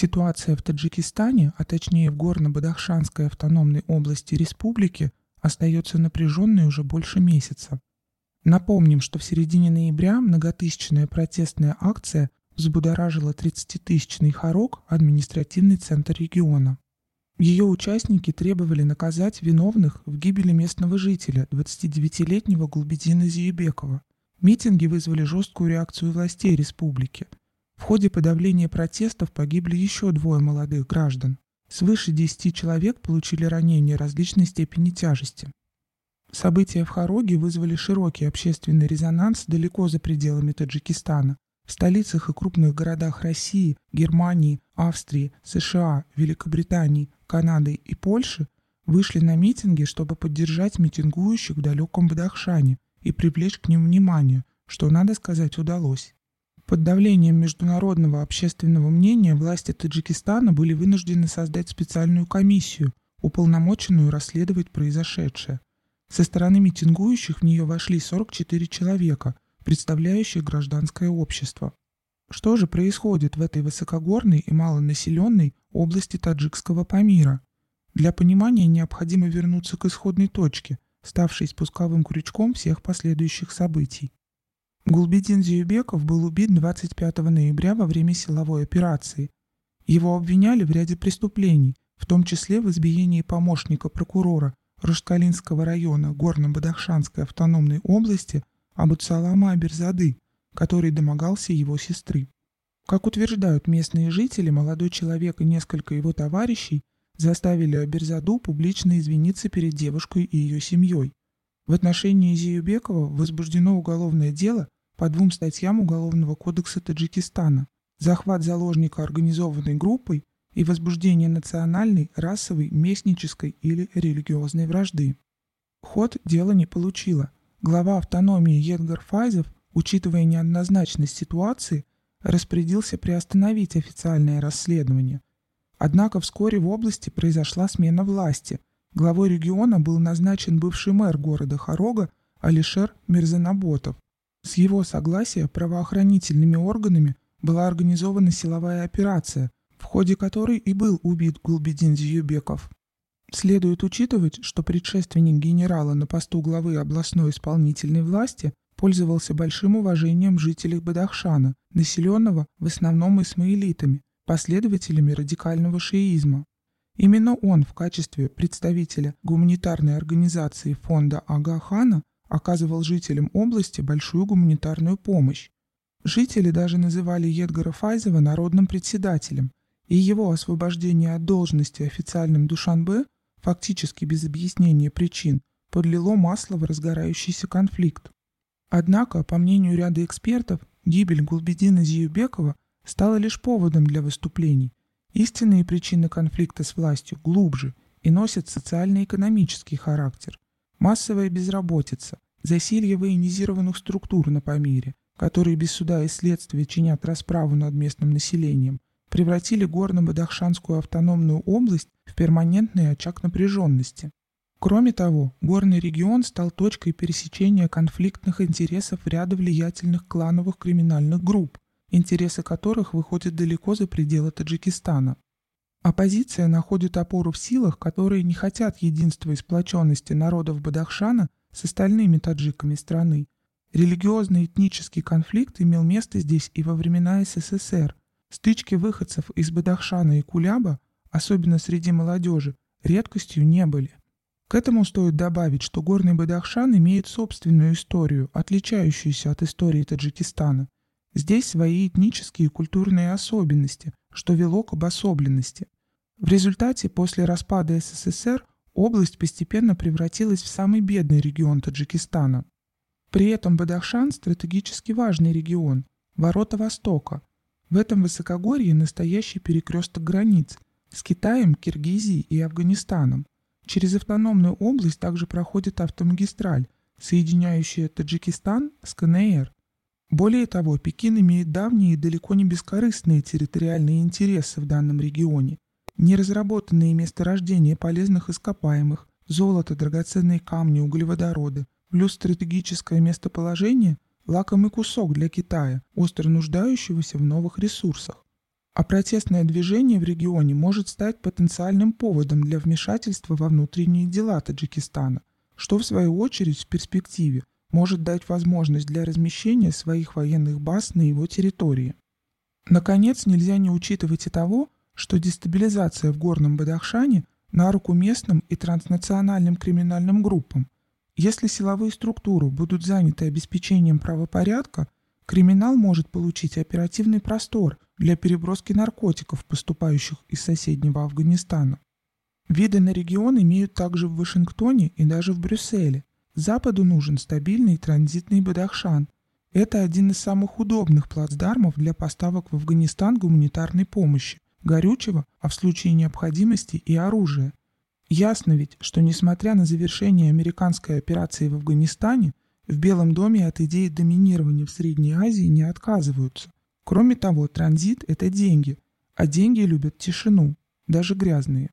Ситуация в Таджикистане, а точнее в Горно-Бадахшанской автономной области республики, остается напряженной уже больше месяца. Напомним, что в середине ноября многотысячная протестная акция взбудоражила 30-тысячный Харок, административный центр региона. Ее участники требовали наказать виновных в гибели местного жителя, 29-летнего Гулбедина Зиебекова. Митинги вызвали жесткую реакцию властей республики. В ходе подавления протестов погибли еще двое молодых граждан. Свыше 10 человек получили ранения различной степени тяжести. События в Хароге вызвали широкий общественный резонанс далеко за пределами Таджикистана. В столицах и крупных городах России, Германии, Австрии, США, Великобритании, Канады и Польши вышли на митинги, чтобы поддержать митингующих в далеком Бадахшане и привлечь к ним внимание, что, надо сказать, удалось. Под давлением международного общественного мнения власти Таджикистана были вынуждены создать специальную комиссию, уполномоченную расследовать произошедшее. Со стороны митингующих в нее вошли 44 человека, представляющих гражданское общество. Что же происходит в этой высокогорной и малонаселенной области таджикского Памира? Для понимания необходимо вернуться к исходной точке, ставшей спусковым крючком всех последующих событий. Гулбидин Зиюбеков был убит 25 ноября во время силовой операции. Его обвиняли в ряде преступлений, в том числе в избиении помощника прокурора Рушкалинского района Горно-Бадахшанской автономной области Абуцалама Аберзады – который домогался его сестры. Как утверждают местные жители, молодой человек и несколько его товарищей заставили Аберзаду публично извиниться перед девушкой и ее семьей. В отношении Зиюбекова возбуждено уголовное дело по двум статьям Уголовного кодекса Таджикистана «Захват заложника организованной группой» и возбуждение национальной, расовой, местнической или религиозной вражды. Ход дело не получило. Глава автономии Едгар Файзов учитывая неоднозначность ситуации, распорядился приостановить официальное расследование. Однако вскоре в области произошла смена власти. Главой региона был назначен бывший мэр города Хорога Алишер Мирзанаботов. С его согласия правоохранительными органами была организована силовая операция, в ходе которой и был убит Гулбедин Зиюбеков. Следует учитывать, что предшественник генерала на посту главы областной исполнительной власти пользовался большим уважением жителей Бадахшана, населенного в основном исмаилитами, последователями радикального шиизма. Именно он в качестве представителя гуманитарной организации фонда Ага-хана оказывал жителям области большую гуманитарную помощь. Жители даже называли Едгара Файзова народным председателем, и его освобождение от должности официальным Душанбе, фактически без объяснения причин, подлило масло в разгорающийся конфликт. Однако, по мнению ряда экспертов, гибель Гулбедина Зиюбекова стала лишь поводом для выступлений. Истинные причины конфликта с властью глубже и носят социально-экономический характер. Массовая безработица, засилье военизированных структур на Памире, которые без суда и следствия чинят расправу над местным населением, превратили горно-бадахшанскую автономную область в перманентный очаг напряженности. Кроме того, горный регион стал точкой пересечения конфликтных интересов ряда влиятельных клановых криминальных групп, интересы которых выходят далеко за пределы Таджикистана. Оппозиция находит опору в силах, которые не хотят единства и сплоченности народов Бадахшана с остальными таджиками страны. Религиозно-этнический конфликт имел место здесь и во времена СССР. Стычки выходцев из Бадахшана и Куляба, особенно среди молодежи, редкостью не были. К этому стоит добавить, что горный Бадахшан имеет собственную историю, отличающуюся от истории Таджикистана. Здесь свои этнические и культурные особенности, что вело к обособленности. В результате, после распада СССР, область постепенно превратилась в самый бедный регион Таджикистана. При этом Бадахшан – стратегически важный регион, ворота Востока. В этом высокогорье настоящий перекресток границ с Китаем, Киргизией и Афганистаном. Через автономную область также проходит автомагистраль, соединяющая Таджикистан с КНР. Более того, Пекин имеет давние и далеко не бескорыстные территориальные интересы в данном регионе. Неразработанные месторождения полезных ископаемых, золото, драгоценные камни, углеводороды, плюс стратегическое местоположение – лакомый кусок для Китая, остро нуждающегося в новых ресурсах. а протестное движение в регионе может стать потенциальным поводом для вмешательства во внутренние дела Таджикистана, что в свою очередь в перспективе может дать возможность для размещения своих военных баз на его территории. Наконец, нельзя не учитывать и того, что дестабилизация в Горном Бадахшане на руку местным и транснациональным криминальным группам. Если силовые структуры будут заняты обеспечением правопорядка, криминал может получить оперативный простор для переброски наркотиков, поступающих из соседнего Афганистана. Виды на регион имеют также в Вашингтоне и даже в Брюсселе. Западу нужен стабильный транзитный Бадахшан. Это один из самых удобных плацдармов для поставок в Афганистан гуманитарной помощи, горючего, а в случае необходимости и оружия. Ясно ведь, что несмотря на завершение американской операции в Афганистане, в Белом доме от идеи доминирования в Средней Азии не отказываются. Кроме того, транзит – это деньги, а деньги любят тишину, даже грязные.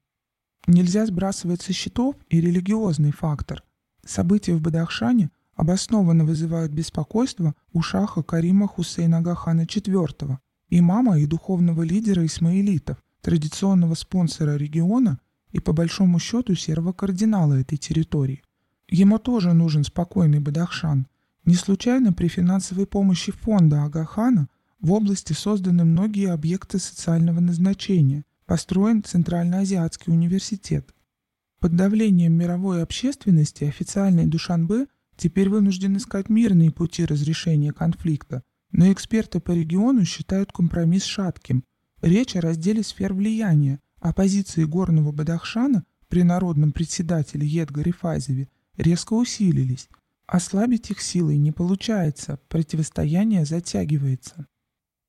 Нельзя сбрасывать со счетов и религиозный фактор. События в Бадахшане обоснованно вызывают беспокойство у шаха Карима Хусейна Агахана IV, имама и духовного лидера исмаилитов, традиционного спонсора региона и по большому счету серого кардинала этой территории. Ему тоже нужен спокойный Бадахшан. Не случайно при финансовой помощи фонда Агахана в области созданы многие объекты социального назначения, построен Центральноазиатский университет. Под давлением мировой общественности официальный Душанбе теперь вынужден искать мирные пути разрешения конфликта, но эксперты по региону считают компромисс шатким. Речь о разделе сфер влияния, а позиции горного Бадахшана при народном председателе Едгаре Фазеве резко усилились. Ослабить их силой не получается, противостояние затягивается.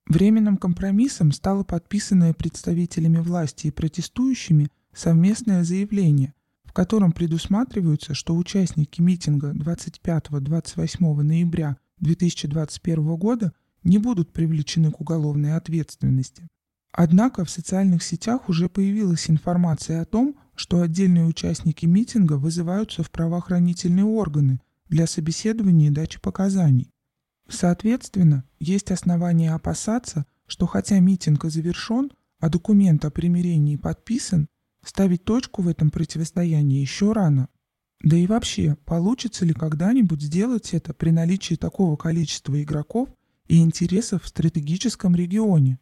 Временным компромиссом стало подписанное представителями власти и протестующими совместное заявление, котором предусматривается, что участники митинга 25-28 ноября 2021 года не будут привлечены к уголовной ответственности. Однако в социальных сетях уже появилась информация о том, что отдельные участники митинга вызываются в правоохранительные органы для собеседования и дачи показаний. Соответственно, есть основания опасаться, что хотя митинг и завершен, а документ о примирении подписан, ставить точку в этом противостоянии еще рано. Да и вообще, получится ли когда-нибудь сделать это при наличии такого количества игроков и интересов в стратегическом регионе?